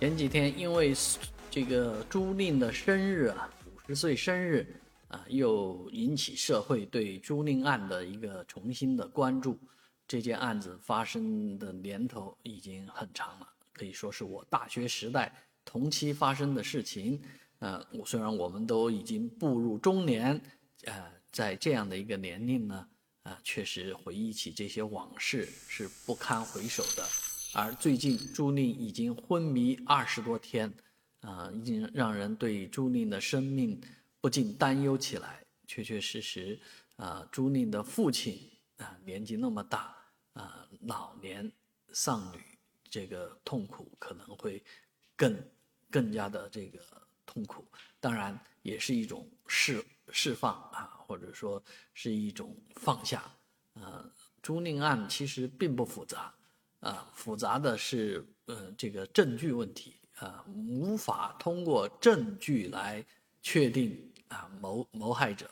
前几天因为这个朱令的生日啊，五十岁生日啊，又引起社会对朱令案的一个重新的关注。这件案子发生的年头已经很长了，可以说是我大学时代同期发生的事情。呃，我虽然我们都已经步入中年，呃，在这样的一个年龄呢，啊，确实回忆起这些往事是不堪回首的。而最近朱令已经昏迷二十多天，啊，已经让人对朱令的生命不禁担忧起来。确确实实，啊，朱令的父亲啊，年纪那么大，啊，老年丧女，这个痛苦可能会更更加的这个痛苦。当然，也是一种释释放啊，或者说是一种放下。啊，朱令案其实并不复杂。啊，复杂的是，呃，这个证据问题啊，无法通过证据来确定啊谋谋害者，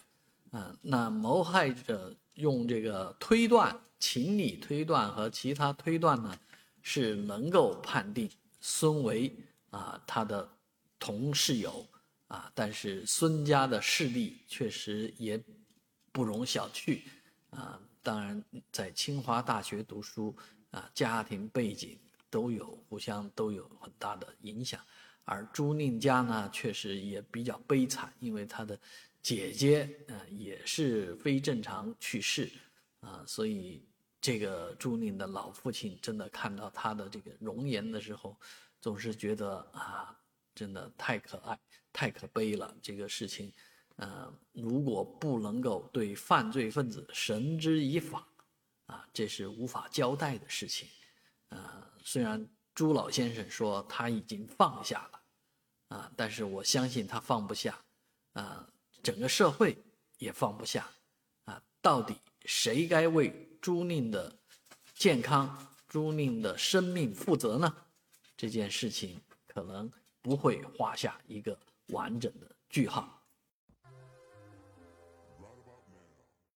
啊，那谋害者用这个推断、情理推断和其他推断呢，是能够判定孙维啊他的同室友啊，但是孙家的势力确实也不容小觑啊，当然在清华大学读书。啊，家庭背景都有，互相都有很大的影响。而朱令家呢，确实也比较悲惨，因为他的姐姐呃也是非正常去世，啊，所以这个朱令的老父亲真的看到他的这个容颜的时候，总是觉得啊，真的太可爱、太可悲了。这个事情，呃，如果不能够对犯罪分子绳之以法。这是无法交代的事情，呃，虽然朱老先生说他已经放下了，啊，但是我相信他放不下，啊，整个社会也放不下，啊，到底谁该为朱令的健康、朱令的生命负责呢？这件事情可能不会画下一个完整的句号。